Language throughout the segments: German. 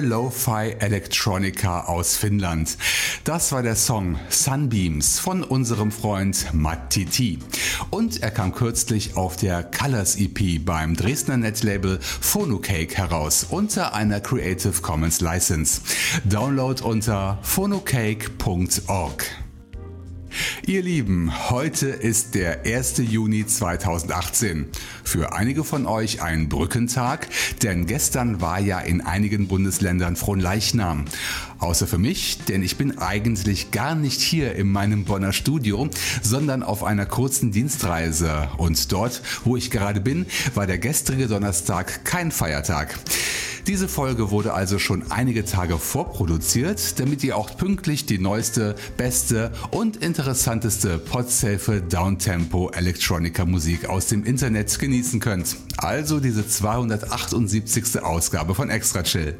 Lo-Fi Electronica aus Finnland. Das war der Song Sunbeams von unserem Freund Matt TT. Und er kam kürzlich auf der Colors EP beim Dresdner Netlabel Phonocake heraus unter einer Creative Commons License. Download unter phonocake.org. Ihr Lieben, heute ist der 1. Juni 2018. Für einige von euch ein Brückentag, denn gestern war ja in einigen Bundesländern Fronleichnam. Außer für mich, denn ich bin eigentlich gar nicht hier in meinem Bonner Studio, sondern auf einer kurzen Dienstreise. Und dort, wo ich gerade bin, war der gestrige Donnerstag kein Feiertag. Diese Folge wurde also schon einige Tage vorproduziert, damit ihr auch pünktlich die neueste, beste und interessanteste Podsafe Downtempo Electronica Musik aus dem Internet genießen könnt. Also diese 278. Ausgabe von Extra Chill.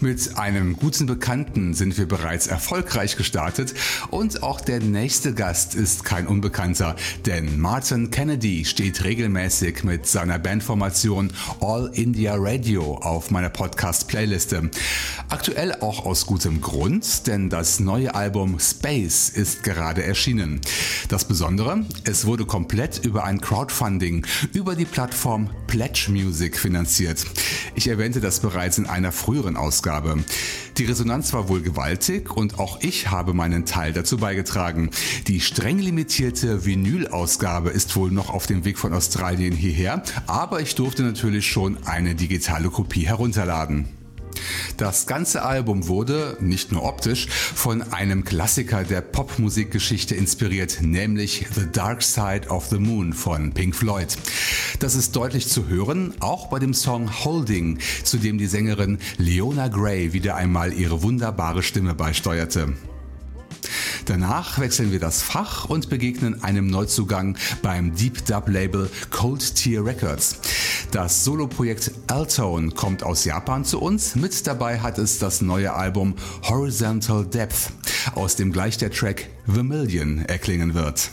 Mit einem guten Bekannten sind wir bereits erfolgreich gestartet und auch der nächste Gast ist kein Unbekannter, denn Martin Kennedy steht regelmäßig mit seiner Bandformation All India Radio auf meiner Podcast-Playliste. Aktuell auch aus gutem Grund, denn das neue Album Space ist gerade erschienen. Das Besondere, es wurde komplett über ein Crowdfunding über die Plattform Pledge Music finanziert. Ich erwähnte das bereits in einer früheren Ausgabe. Die Resonanz war wohl gewaltig und auch ich habe meinen Teil dazu beigetragen. Die streng limitierte Vinyl-Ausgabe ist wohl noch auf dem Weg von Australien hierher, aber ich durfte natürlich schon eine digitale Kopie herunterladen. Das ganze Album wurde, nicht nur optisch, von einem Klassiker der Popmusikgeschichte inspiriert, nämlich The Dark Side of the Moon von Pink Floyd. Das ist deutlich zu hören, auch bei dem Song Holding, zu dem die Sängerin Leona Gray wieder einmal ihre wunderbare Stimme beisteuerte. Danach wechseln wir das Fach und begegnen einem Neuzugang beim Deep Dub Label Cold Tier Records. Das Soloprojekt Altone kommt aus Japan zu uns. Mit dabei hat es das neue Album Horizontal Depth, aus dem gleich der Track The Million erklingen wird.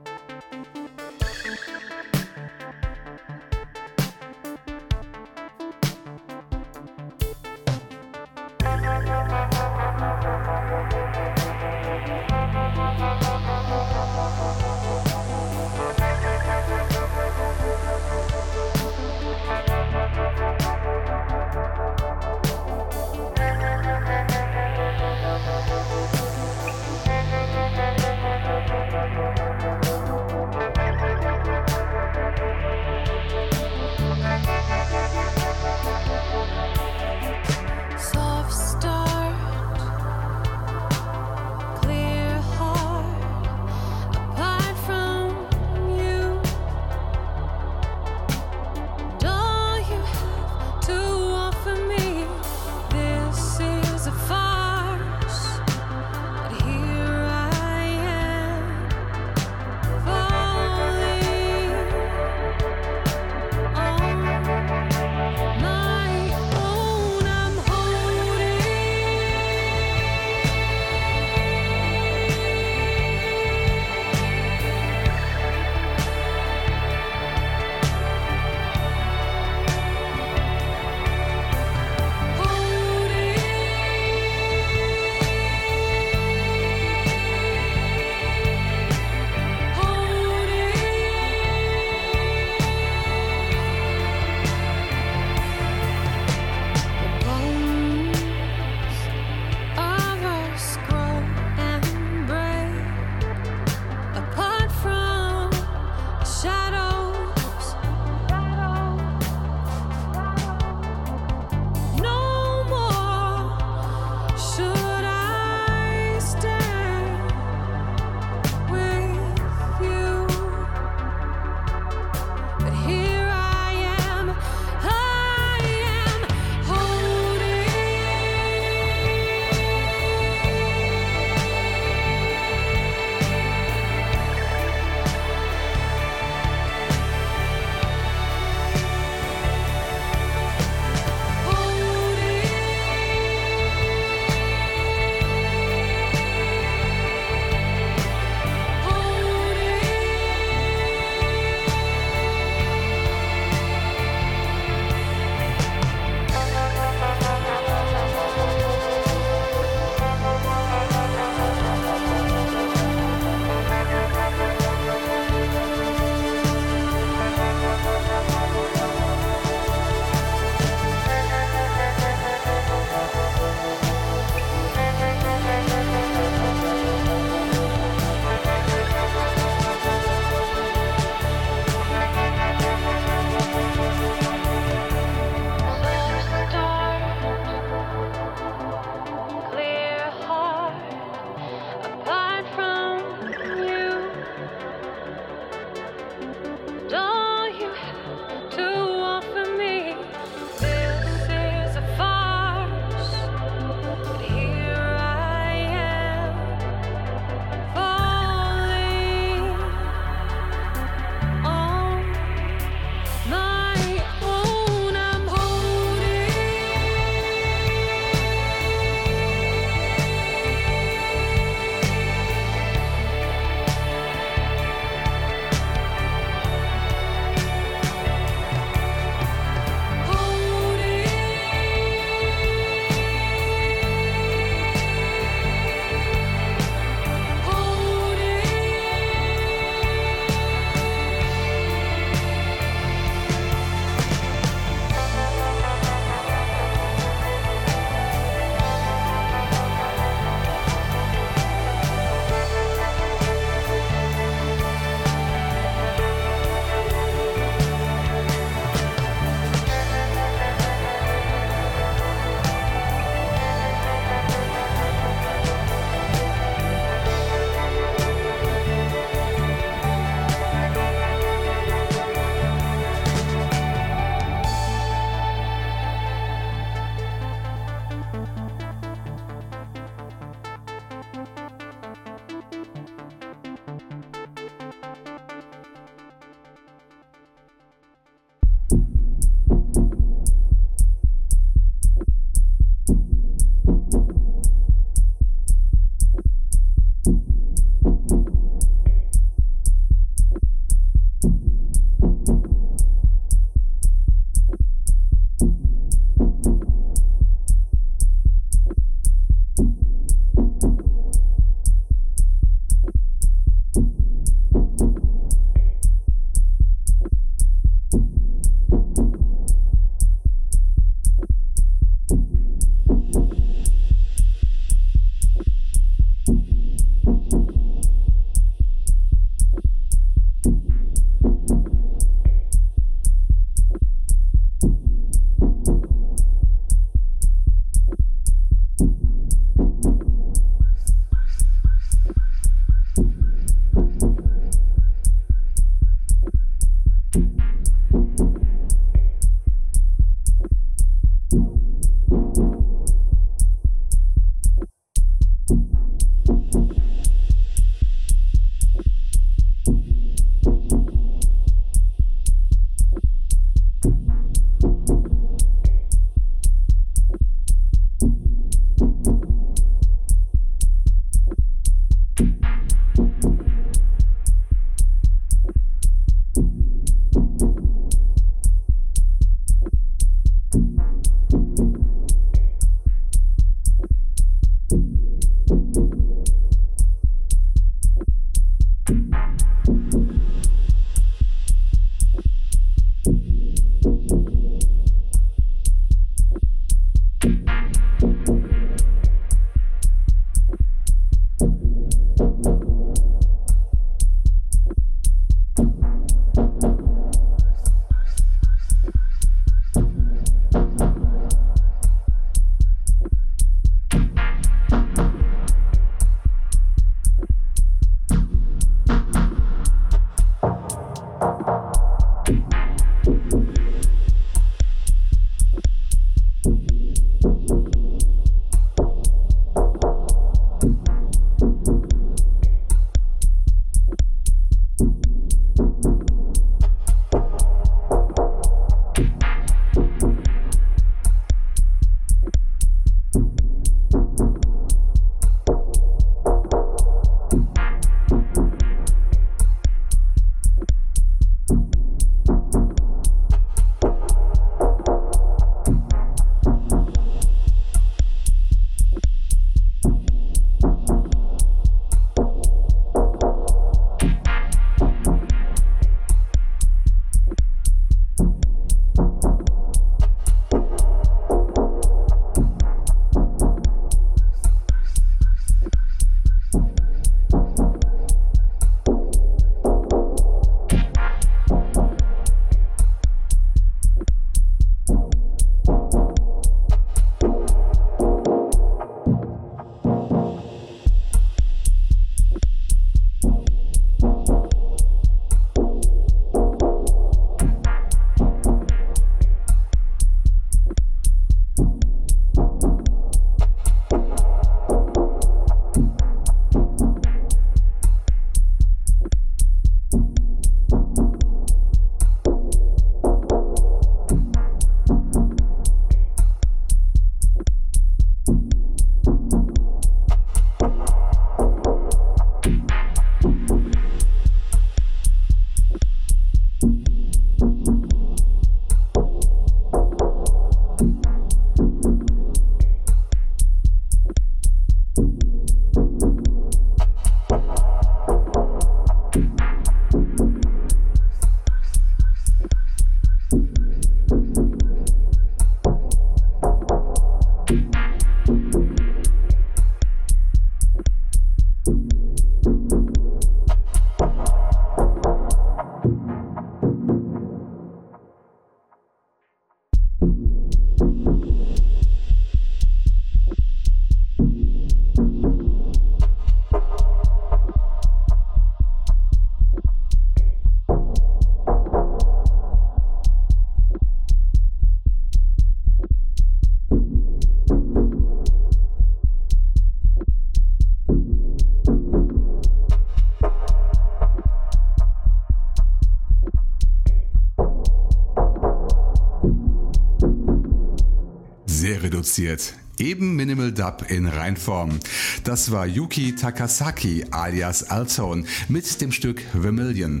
Reduziert. Eben Minimal Dub in Reinform. Das war Yuki Takasaki alias Altone mit dem Stück Vermilion.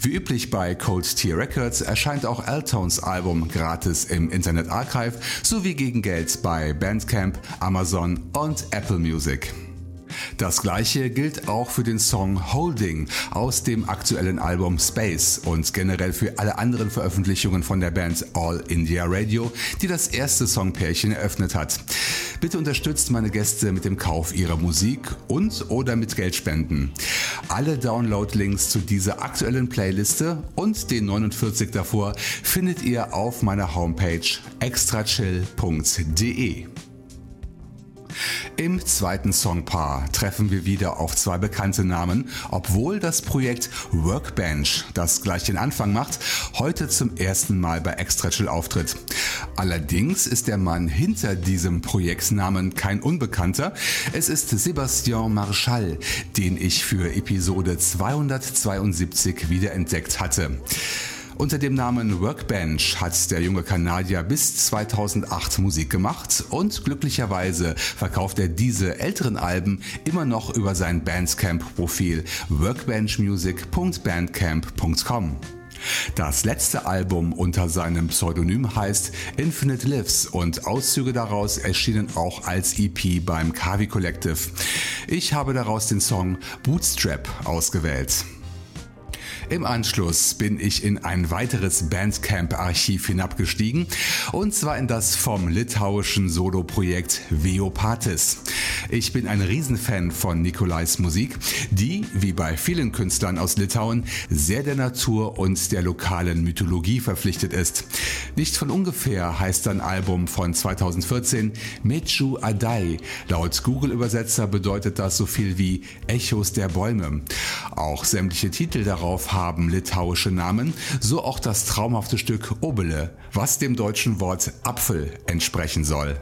Wie üblich bei Cold Tier Records erscheint auch Altones Album gratis im Internet Archive sowie gegen Geld bei Bandcamp, Amazon und Apple Music. Das gleiche gilt auch für den Song Holding aus dem aktuellen Album Space und generell für alle anderen Veröffentlichungen von der Band All India Radio, die das erste Songpärchen eröffnet hat. Bitte unterstützt meine Gäste mit dem Kauf ihrer Musik und oder mit Geldspenden. Alle Download-Links zu dieser aktuellen Playliste und den 49 davor findet ihr auf meiner Homepage extrachill.de. Im zweiten Songpaar treffen wir wieder auf zwei bekannte Namen, obwohl das Projekt Workbench, das gleich den Anfang macht, heute zum ersten Mal bei Extra Chill auftritt. Allerdings ist der Mann hinter diesem Projektsnamen kein Unbekannter. Es ist Sebastian Marschall, den ich für Episode 272 wiederentdeckt hatte. Unter dem Namen Workbench hat der junge Kanadier bis 2008 Musik gemacht und glücklicherweise verkauft er diese älteren Alben immer noch über sein Bandcamp-Profil workbenchmusic.bandcamp.com. Das letzte Album unter seinem Pseudonym heißt Infinite Lives und Auszüge daraus erschienen auch als EP beim Kavi Collective. Ich habe daraus den Song Bootstrap ausgewählt. Im Anschluss bin ich in ein weiteres Bandcamp-Archiv hinabgestiegen und zwar in das vom litauischen Soloprojekt Veopatis. Ich bin ein Riesenfan von Nikolais Musik, die, wie bei vielen Künstlern aus Litauen, sehr der Natur und der lokalen Mythologie verpflichtet ist. Nicht von ungefähr heißt sein Album von 2014 Mechu Adai. Laut Google-Übersetzer bedeutet das so viel wie Echos der Bäume. Auch sämtliche Titel darauf haben litauische Namen, so auch das traumhafte Stück Obele, was dem deutschen Wort Apfel entsprechen soll.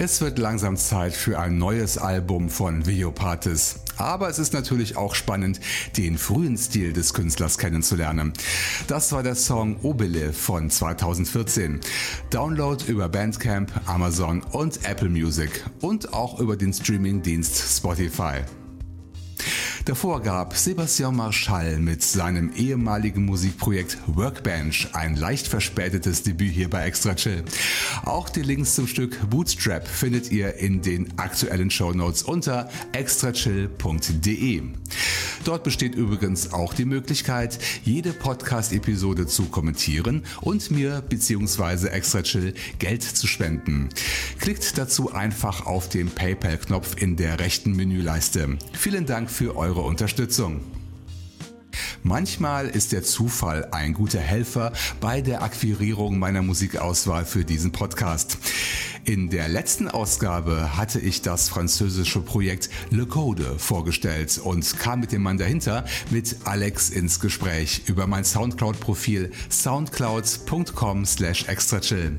Es wird langsam Zeit für ein neues Album von Videopatis. Aber es ist natürlich auch spannend, den frühen Stil des Künstlers kennenzulernen. Das war der Song Obele von 2014. Download über Bandcamp, Amazon und Apple Music und auch über den Streamingdienst Spotify. Davor gab Sebastian Marschall mit seinem ehemaligen Musikprojekt Workbench ein leicht verspätetes Debüt hier bei Extra Chill. Auch die Links zum Stück Bootstrap findet ihr in den aktuellen Show Notes unter extrachill.de. Dort besteht übrigens auch die Möglichkeit, jede Podcast-Episode zu kommentieren und mir bzw. Extra Chill Geld zu spenden. Klickt dazu einfach auf den PayPal-Knopf in der rechten Menüleiste. Vielen Dank für eure Unterstützung. Manchmal ist der Zufall ein guter Helfer bei der Akquirierung meiner Musikauswahl für diesen Podcast. In der letzten Ausgabe hatte ich das französische Projekt Le Code vorgestellt und kam mit dem Mann dahinter, mit Alex ins Gespräch über mein Soundcloud-Profil soundcloud.com slash extrachill.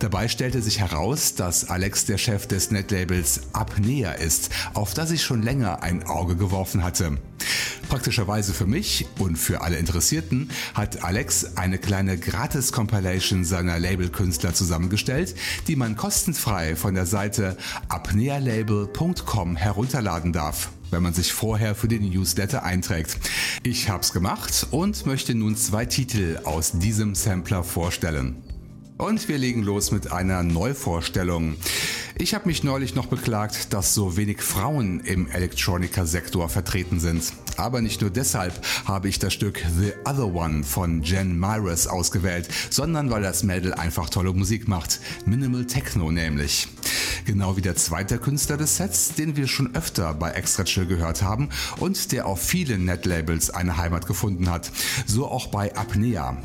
Dabei stellte sich heraus, dass Alex der Chef des Netlabels Apnea ist, auf das ich schon länger ein Auge geworfen hatte. Praktischerweise für mich und für alle Interessierten hat Alex eine kleine Gratis-Compilation seiner Labelkünstler zusammengestellt, die man kostenfrei von der Seite apnealabel.com herunterladen darf wenn man sich vorher für den Newsletter einträgt. Ich hab's gemacht und möchte nun zwei Titel aus diesem Sampler vorstellen. Und wir legen los mit einer Neuvorstellung. Ich habe mich neulich noch beklagt, dass so wenig Frauen im Elektronikersektor vertreten sind. Aber nicht nur deshalb habe ich das Stück The Other One von Jen Myers ausgewählt, sondern weil das Mädel einfach tolle Musik macht. Minimal Techno nämlich. Genau wie der zweite Künstler des Sets, den wir schon öfter bei Extra Chill gehört haben und der auf vielen Netlabels eine Heimat gefunden hat. So auch bei Apnea.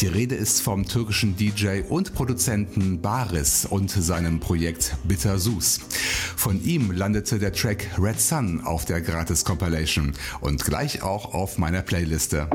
Die Rede ist vom türkischen DJ und Produzenten Baris und seinem Projekt Bitter Sus. Von ihm landete der Track Red Sun auf der Gratis Compilation und gleich auch auf meiner Playliste.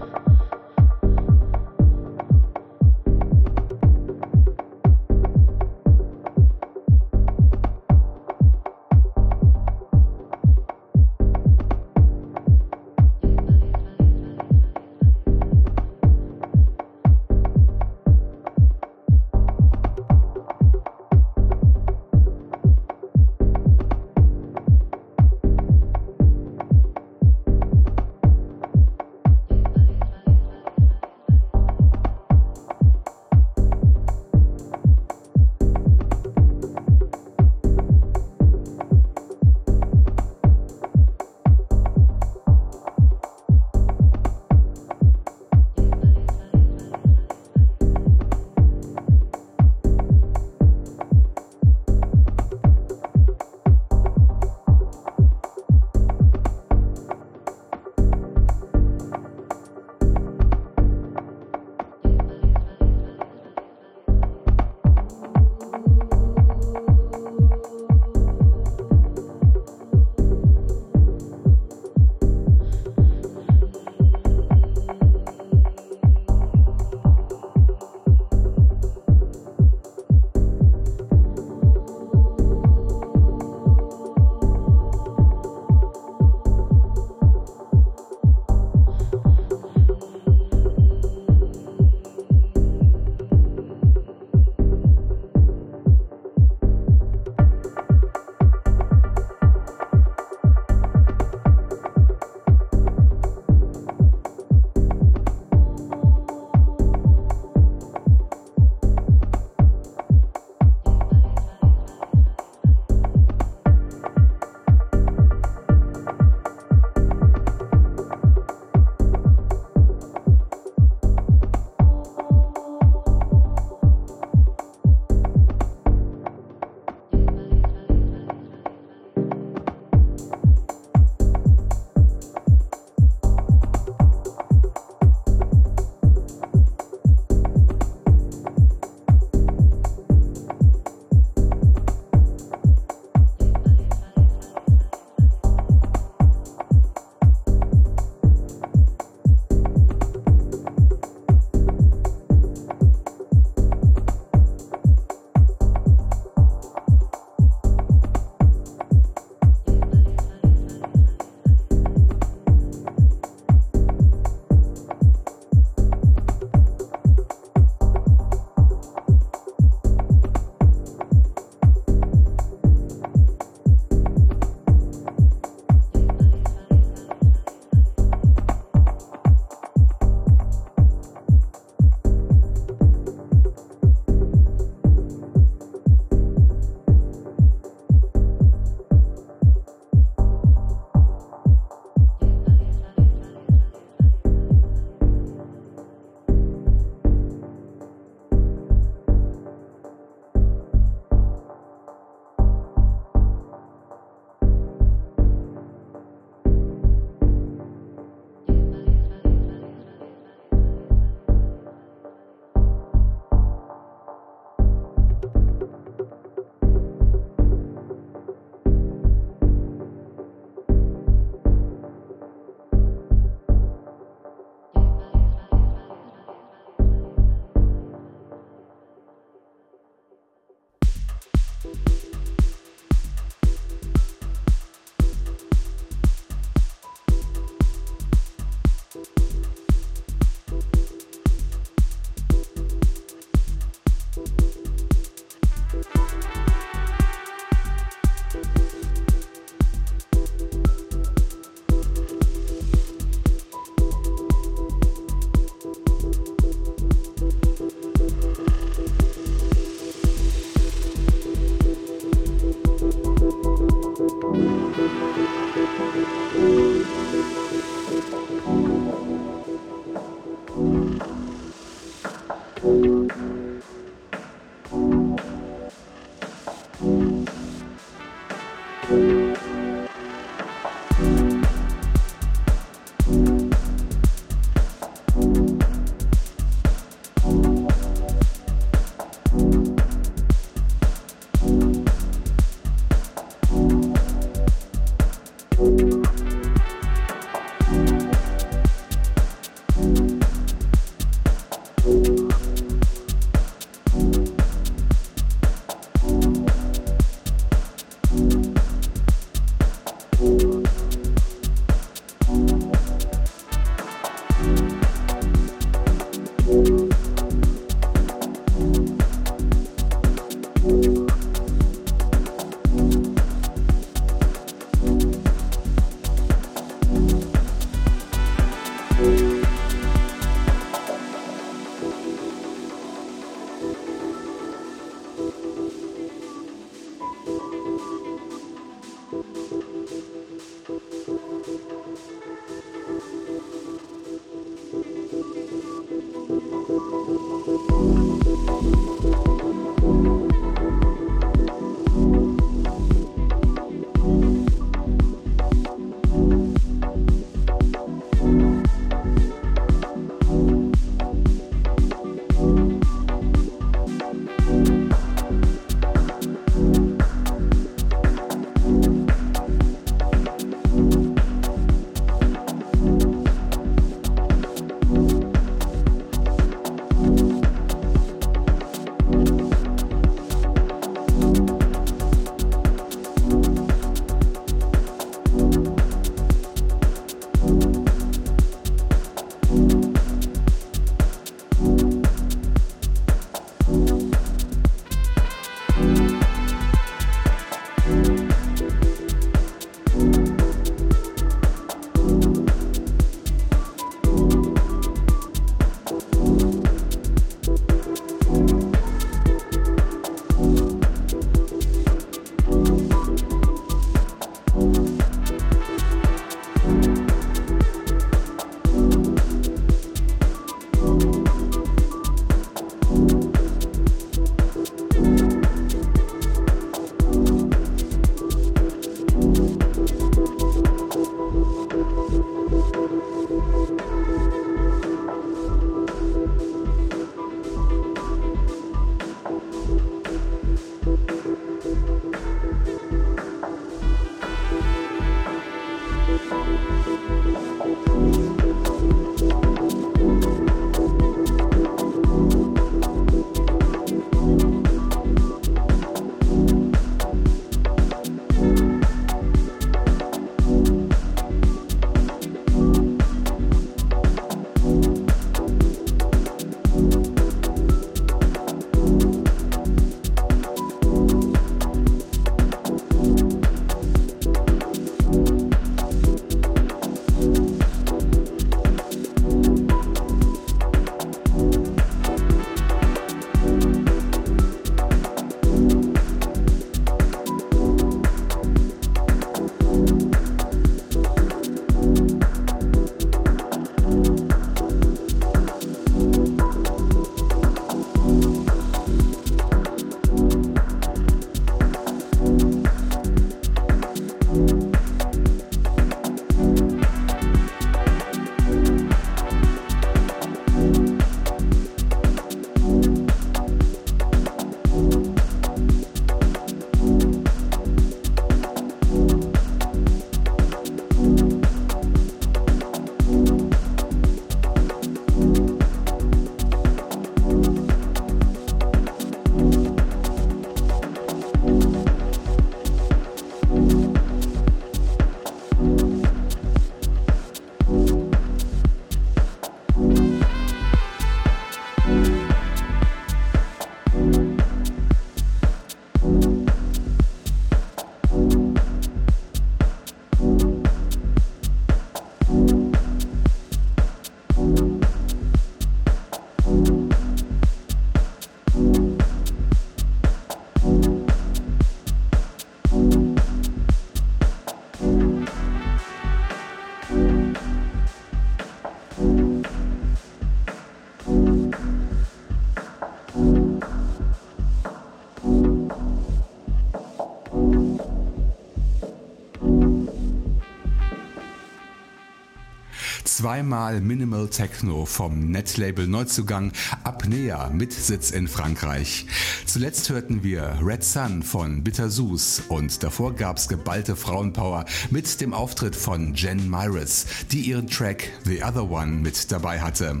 Zweimal Minimal Techno vom Netlabel Neuzugang Apnea mit Sitz in Frankreich. Zuletzt hörten wir Red Sun von Bitter Sus und davor gab's geballte Frauenpower mit dem Auftritt von Jen Myris, die ihren Track The Other One mit dabei hatte.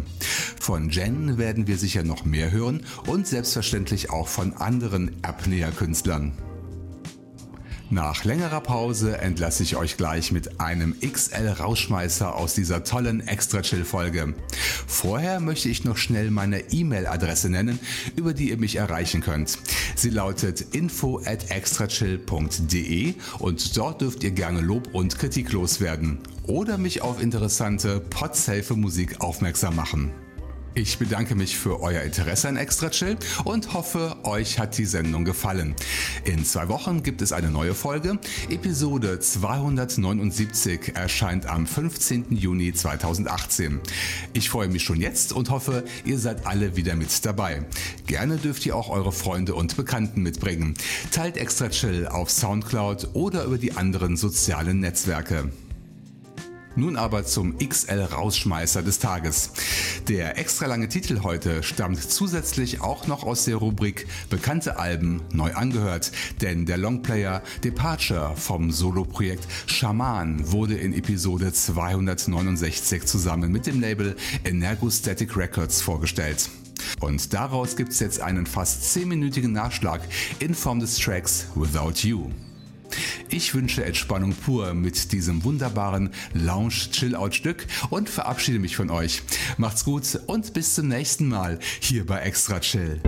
Von Jen werden wir sicher noch mehr hören und selbstverständlich auch von anderen Apnea-Künstlern. Nach längerer Pause entlasse ich euch gleich mit einem XL-Rauschmeißer aus dieser tollen Extra-Chill-Folge. Vorher möchte ich noch schnell meine E-Mail-Adresse nennen, über die ihr mich erreichen könnt. Sie lautet info at extrachill.de und dort dürft ihr gerne Lob und Kritik loswerden oder mich auf interessante Podsafe Musik aufmerksam machen. Ich bedanke mich für euer Interesse an Extra Chill und hoffe, euch hat die Sendung gefallen. In zwei Wochen gibt es eine neue Folge. Episode 279 erscheint am 15. Juni 2018. Ich freue mich schon jetzt und hoffe, ihr seid alle wieder mit dabei. Gerne dürft ihr auch eure Freunde und Bekannten mitbringen. Teilt Extra Chill auf Soundcloud oder über die anderen sozialen Netzwerke. Nun aber zum XL-Rausschmeißer des Tages. Der extra lange Titel heute stammt zusätzlich auch noch aus der Rubrik Bekannte Alben neu angehört, denn der Longplayer Departure vom Soloprojekt Shaman wurde in Episode 269 zusammen mit dem Label Energostatic Records vorgestellt. Und daraus gibt es jetzt einen fast 10-minütigen Nachschlag in Form des Tracks Without You. Ich wünsche Entspannung pur mit diesem wunderbaren Lounge-Chill-Out-Stück und verabschiede mich von euch. Macht's gut und bis zum nächsten Mal hier bei Extra Chill.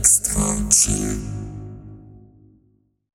Extra chill.